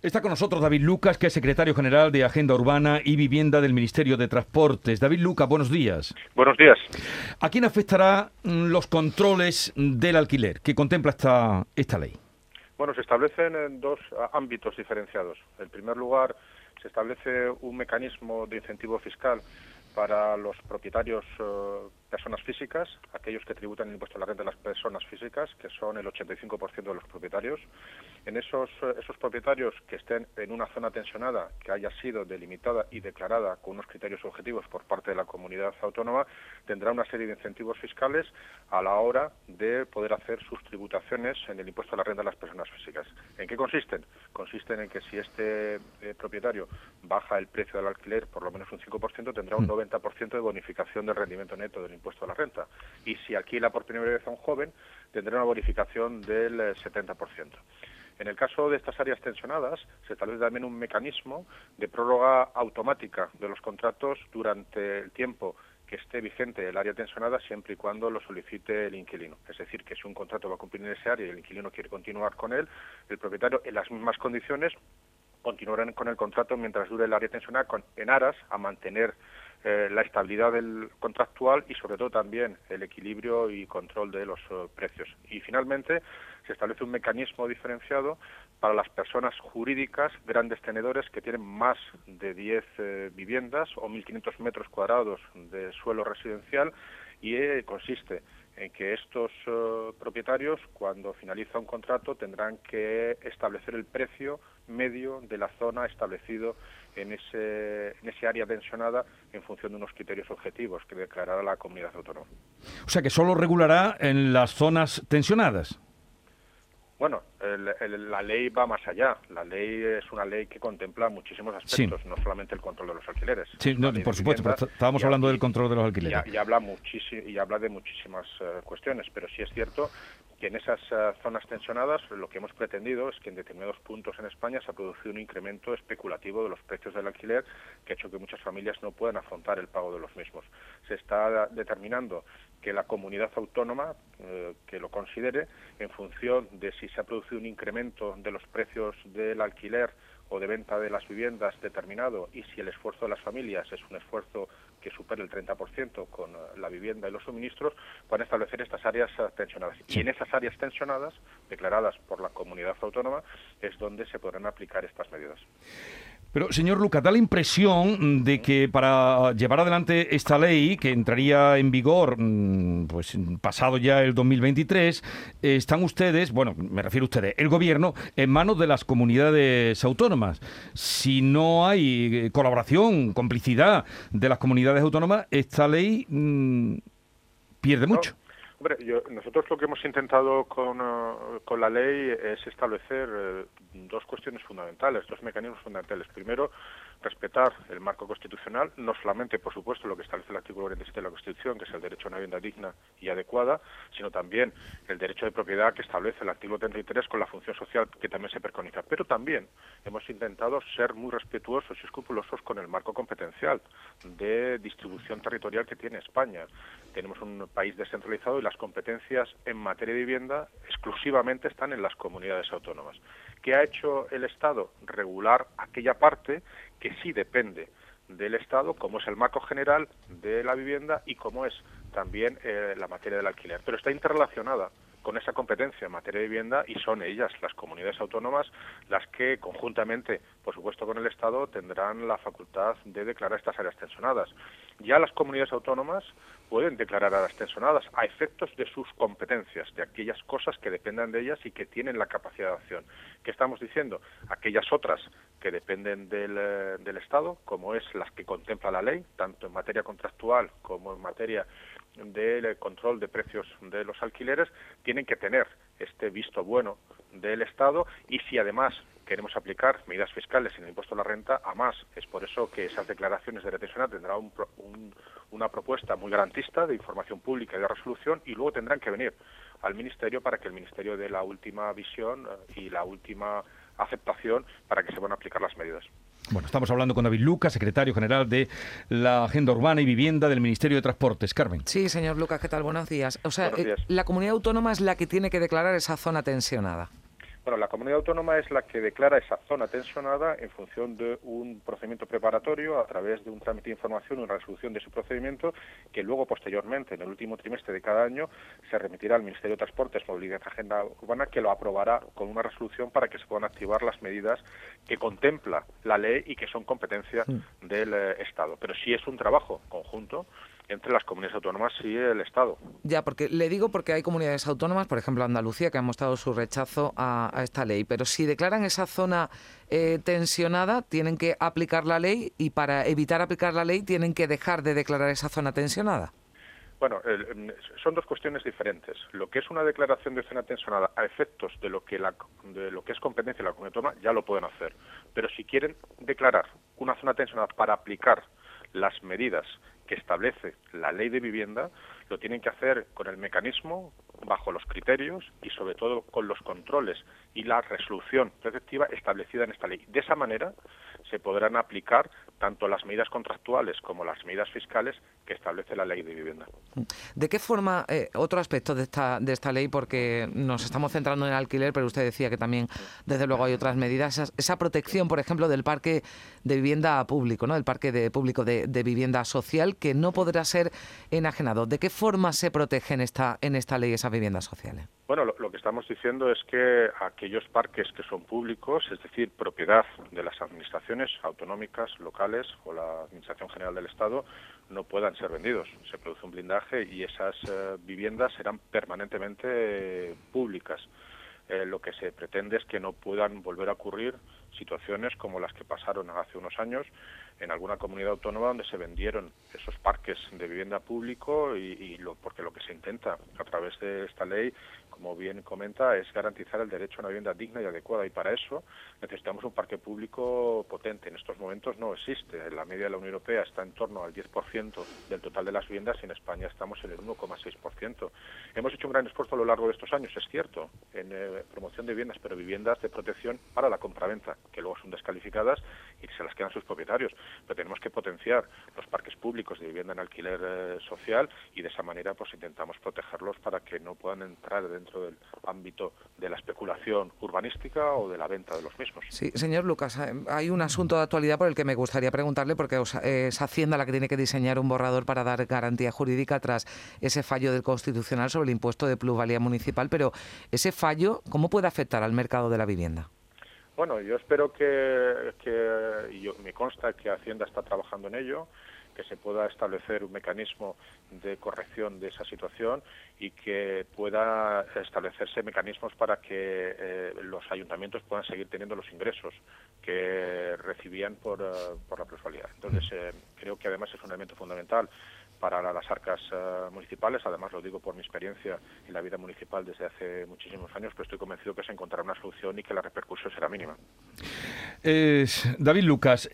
Está con nosotros David Lucas, que es secretario general de Agenda Urbana y Vivienda del Ministerio de Transportes. David Lucas, buenos días. Buenos días. ¿A quién afectará mm, los controles del alquiler que contempla esta, esta ley? Bueno, se establecen en dos ámbitos diferenciados. En primer lugar, se establece un mecanismo de incentivo fiscal para los propietarios eh, personas físicas, aquellos que tributan el impuesto a la renta de las personas físicas, que son el 85% de los propietarios. En esos, eh, esos propietarios que estén en una zona tensionada, que haya sido delimitada y declarada con unos criterios objetivos por parte de la comunidad autónoma, tendrá una serie de incentivos fiscales a la hora de poder hacer sus tributaciones en el impuesto a la renta de las personas físicas. ¿En qué consisten? Consisten en que si este eh, propietario baja el precio del alquiler por lo menos un 5%, tendrá un 90% mm. de bonificación del rendimiento neto del impuesto a la renta. Y si alquila por primera vez a un joven, tendrá una bonificación del 70%. Eh, en el caso de estas áreas tensionadas, se establece también un mecanismo de prórroga automática de los contratos durante el tiempo que esté vigente el área tensionada siempre y cuando lo solicite el inquilino. Es decir, que si un contrato va a cumplir en ese área y el inquilino quiere continuar con él, el propietario en las mismas condiciones continuará con el contrato mientras dure el área tensionada en aras a mantener eh, la estabilidad del contractual y sobre todo también el equilibrio y control de los eh, precios. Y finalmente se establece un mecanismo diferenciado para las personas jurídicas, grandes tenedores que tienen más de 10 eh, viviendas o 1.500 metros cuadrados de suelo residencial y consiste en que estos propietarios, cuando finaliza un contrato, tendrán que establecer el precio medio de la zona establecido en ese, en ese área tensionada en función de unos criterios objetivos que declarará la comunidad autónoma. O sea que solo regulará en las zonas tensionadas. Bueno, la ley va más allá. La ley es una ley que contempla muchísimos aspectos, no solamente el control de los alquileres. Sí, por supuesto, pero estábamos hablando del control de los alquileres. Y, habla, y habla de muchísimas eh, cuestiones, pero sí es cierto que en esas eh, zonas tensionadas lo que hemos pretendido es que en determinados puntos en España se ha producido un incremento especulativo de los precios del alquiler que ha hecho que muchas familias no puedan afrontar el pago de los mismos. Se está determinando que la comunidad autónoma eh, que lo considere en función de si se ha producido un incremento de los precios del alquiler o de venta de las viviendas determinado y si el esfuerzo de las familias es un esfuerzo que supere el 30% con la vivienda y los suministros, puedan establecer estas áreas tensionadas. Y en esas áreas tensionadas, declaradas por la comunidad autónoma, es donde se podrán aplicar estas medidas. Pero, señor Luca, da la impresión de que para llevar adelante esta ley, que entraría en vigor mm, pues pasado ya el 2023, están ustedes, bueno, me refiero a ustedes, el gobierno, en manos de las comunidades autónomas. Si no hay eh, colaboración, complicidad de las comunidades autónomas, esta ley mm, pierde mucho. Nosotros lo que hemos intentado con, eh, con la ley es establecer eh, dos cuestiones fundamentales, dos mecanismos fundamentales. Primero, respetar el marco constitucional, no solamente, por supuesto, lo que establece el artículo 47 de la Constitución, que es el derecho a una vivienda digna y adecuada, sino también el derecho de propiedad que establece el artículo 33 con la función social que también se preconiza. Pero también hemos intentado ser muy respetuosos y escrupulosos con el marco competencial de distribución territorial que tiene España. Tenemos un país descentralizado y las competencias en materia de vivienda exclusivamente están en las comunidades autónomas. ¿Qué ha hecho el Estado? Regular aquella parte que sí depende del Estado, como es el marco general de la vivienda y como es también eh, la materia del alquiler. Pero está interrelacionada con esa competencia en materia de vivienda y son ellas, las comunidades autónomas, las que conjuntamente, por supuesto con el Estado, tendrán la facultad de declarar estas áreas tensionadas. Ya las comunidades autónomas pueden declarar áreas tensionadas a efectos de sus competencias, de aquellas cosas que dependan de ellas y que tienen la capacidad de acción. ¿Qué estamos diciendo? Aquellas otras que dependen del, eh, del Estado, como es las que contempla la ley, tanto en materia contractual como en materia del control de precios de los alquileres tienen que tener este visto bueno del Estado y si además queremos aplicar medidas fiscales en el impuesto a la renta, a más. Es por eso que esas declaraciones de retención tendrán una propuesta muy garantista de información pública y de resolución y luego tendrán que venir al Ministerio para que el Ministerio dé la última visión eh, y la última aceptación para que se van a aplicar las medidas. Bueno, estamos hablando con David Lucas, secretario general de la Agenda Urbana y Vivienda del Ministerio de Transportes. Carmen. Sí, señor Lucas, ¿qué tal? Buenos días. O sea, eh, la comunidad autónoma es la que tiene que declarar esa zona tensionada. Bueno, la comunidad autónoma es la que declara esa zona tensionada en función de un procedimiento preparatorio a través de un trámite de información, una resolución de su procedimiento, que luego, posteriormente, en el último trimestre de cada año, se remitirá al Ministerio de Transportes, Movilidad y Agenda Urbana, que lo aprobará con una resolución para que se puedan activar las medidas que contempla la ley y que son competencia mm. del eh, Estado. Pero sí es un trabajo conjunto entre las comunidades autónomas y el Estado. Ya, porque le digo porque hay comunidades autónomas, por ejemplo Andalucía, que han mostrado su rechazo a, esta ley, pero si declaran esa zona eh, tensionada, tienen que aplicar la ley y para evitar aplicar la ley tienen que dejar de declarar esa zona tensionada. Bueno, son dos cuestiones diferentes. Lo que es una declaración de zona tensionada a efectos de lo que la, de lo que es competencia de la comunidad autónoma ya lo pueden hacer, pero si quieren declarar una zona tensionada para aplicar las medidas que establece la ley de vivienda lo tienen que hacer con el mecanismo, bajo los criterios y sobre todo con los controles y la resolución preceptiva establecida en esta ley. De esa manera se podrán aplicar tanto las medidas contractuales como las medidas fiscales que establece la ley de vivienda. ¿De qué forma, eh, otro aspecto de esta, de esta ley, porque nos estamos centrando en el alquiler, pero usted decía que también, desde luego, hay otras medidas, esa, protección, por ejemplo, del parque de vivienda público, ¿no? del parque de, público de, vivienda social, que no podrá ser enajenado. ¿De qué forma se protege en esta, en esta ley esas viviendas sociales? Bueno, lo, que estamos diciendo es que aquellos parques que son públicos, es decir, propiedad de las administraciones autonómicas, locales o la Administración General del Estado, no puedan ser vendidos. Se produce un blindaje y esas eh, viviendas serán permanentemente públicas. Eh, lo que se pretende es que no puedan volver a ocurrir situaciones como las que pasaron hace unos años en alguna comunidad autónoma donde se vendieron esos parques de vivienda público y, lo, porque lo que se intenta a través de esta ley, como bien comenta, es garantizar el derecho a una vivienda digna y adecuada y para eso necesitamos un parque público potente. En estos momentos no existe. La media de la Unión Europea está en torno al 10% del total de las viviendas y en España estamos en el 1,6%. Hemos hecho un gran esfuerzo a lo largo de estos años, es cierto, en eh, promoción de viviendas, pero viviendas de protección para la compraventa, que luego son descalificadas y se las quedan sus propietarios pero tenemos que potenciar los parques públicos de vivienda en alquiler eh, social y de esa manera pues intentamos protegerlos para que no puedan entrar dentro del ámbito de la especulación urbanística o de la venta de los mismos. Sí, señor Lucas, eh, hay un asunto de actualidad por el que me gustaría preguntarle porque es Hacienda la que tiene que diseñar un borrador para dar garantía jurídica tras ese fallo del Constitucional sobre el impuesto de plusvalía municipal, pero ese fallo, ¿cómo puede afectar al mercado de la vivienda? Bueno, yo espero que, y yo, me consta que Hacienda está trabajando en ello, que se pueda establecer un mecanismo de corrección de esa situación y que pueda establecerse mecanismos para que eh, los ayuntamientos puedan seguir teniendo los ingresos que recibían por, eh, por la plusvalía. Entonces, eh, creo que además es un elemento fundamental para las arcas eh, municipales. Además, lo digo por mi experiencia en la vida municipal desde hace muchísimos años, pero estoy convencido que se encontrará una solución y que la repercusión será mínima. David Lucas,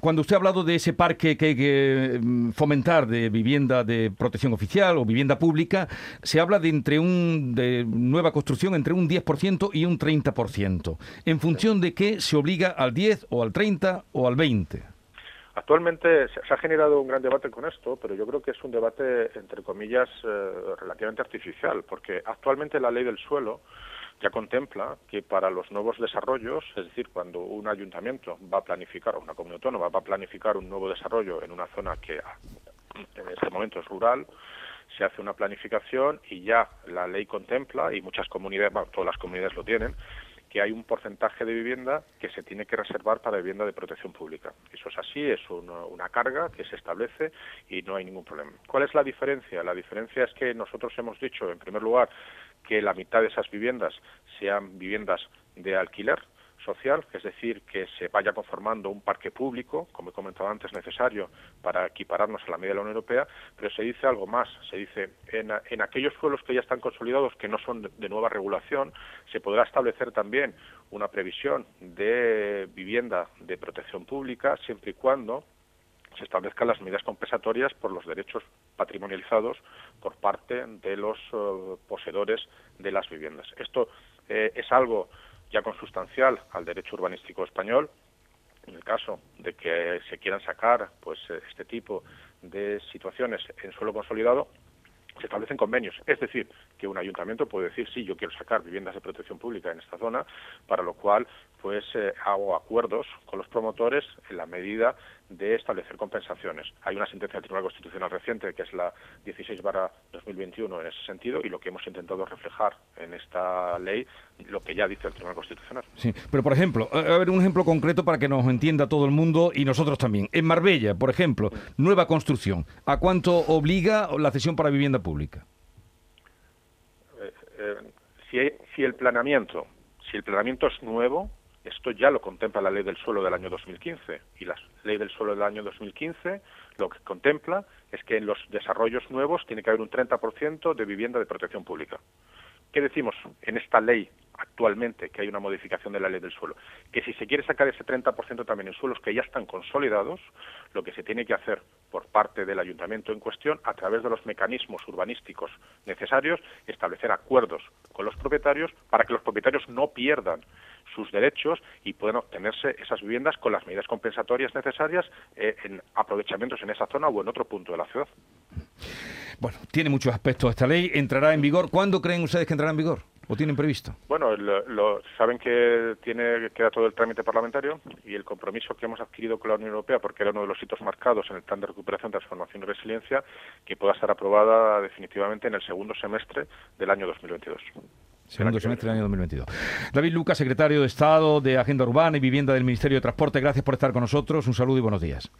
cuando usted ha hablado de ese parque que hay que mm, fomentar de vivienda de protección oficial o vivienda pública, se habla de entre un de nueva construcción entre un 10% y un 30%. ¿En función de qué se obliga al 10 o al 30 o al 20? Actualmente se ha generado un gran debate con esto, pero yo creo que es un debate, entre comillas, eh, relativamente artificial, porque actualmente la ley del suelo ya contempla que para los nuevos desarrollos, es decir, cuando un ayuntamiento va a planificar, o una comunidad autónoma va a planificar un nuevo desarrollo en una zona que en este momento es rural, se hace una planificación y ya la ley contempla, y muchas comunidades, todas las comunidades lo tienen, que hay un porcentaje de vivienda que se tiene que reservar para vivienda de protección pública. Eso es así, es una carga que se establece y no hay ningún problema. ¿Cuál es la diferencia? La diferencia es que nosotros hemos dicho, en primer lugar, que la mitad de esas viviendas sean viviendas de alquiler, social, es decir, que se vaya conformando un parque público, como he comentado antes, necesario para equipararnos a la media de la Unión Europea, pero se dice algo más, se dice en, en aquellos suelos que ya están consolidados, que no son de, nueva regulación, se podrá establecer también una previsión de vivienda de protección pública, siempre y cuando se establezcan las medidas compensatorias por los derechos patrimonializados por parte de los eh, poseedores de las viviendas. Esto eh, es algo ya consustancial al derecho urbanístico español. En el caso de que se quieran sacar pues este tipo de situaciones en suelo consolidado, se establecen convenios. Es decir, que un ayuntamiento puede decir, sí, yo quiero sacar viviendas de protección pública en esta zona, para lo cual pues eh, hago acuerdos con los promotores en la medida de establecer compensaciones. Hay una sentencia del Tribunal Constitucional reciente, que es la 16 2021 en ese sentido, y lo que hemos intentado reflejar en esta ley, lo que ya dice el Tribunal Constitucional. Sí, pero por ejemplo, a ver un ejemplo concreto para que nos entienda todo el mundo y nosotros también. En Marbella, por ejemplo, nueva construcción, ¿a cuánto obliga la cesión para vivienda pública? Eh, eh, si, si el planeamiento, si el planeamiento es nuevo, esto ya lo contempla la ley del suelo del año 2015 y la ley del suelo del año 2015 lo que contempla es que en los desarrollos nuevos tiene que haber un 30% de vivienda de protección pública. ¿Qué decimos en esta ley actualmente que hay una modificación de la ley del suelo? Que si se quiere sacar ese 30% también en suelos que ya están consolidados, lo que se tiene que hacer por parte del ayuntamiento en cuestión, a través de los mecanismos urbanísticos necesarios, establecer acuerdos con los propietarios para que los propietarios no pierdan sus derechos y puedan obtenerse esas viviendas con las medidas compensatorias necesarias eh, en aprovechamientos en esa zona o en otro punto de la ciudad. Bueno, tiene muchos aspectos esta ley. ¿Entrará en vigor? ¿Cuándo creen ustedes que entrará en vigor? ¿O tienen previsto? Bueno, lo, saben que tiene queda todo el trámite parlamentario y el compromiso que hemos adquirido con la Unión Europea, porque era uno de los hitos marcados en el plan de recuperación, transformación y resiliencia, que pueda estar aprobada definitivamente en el segundo semestre del año 2022. Segundo semestre del año 2022. David Lucas, secretario de Estado de Agenda Urbana y Vivienda del Ministerio de Transporte, gracias por estar con nosotros. Un saludo y buenos días.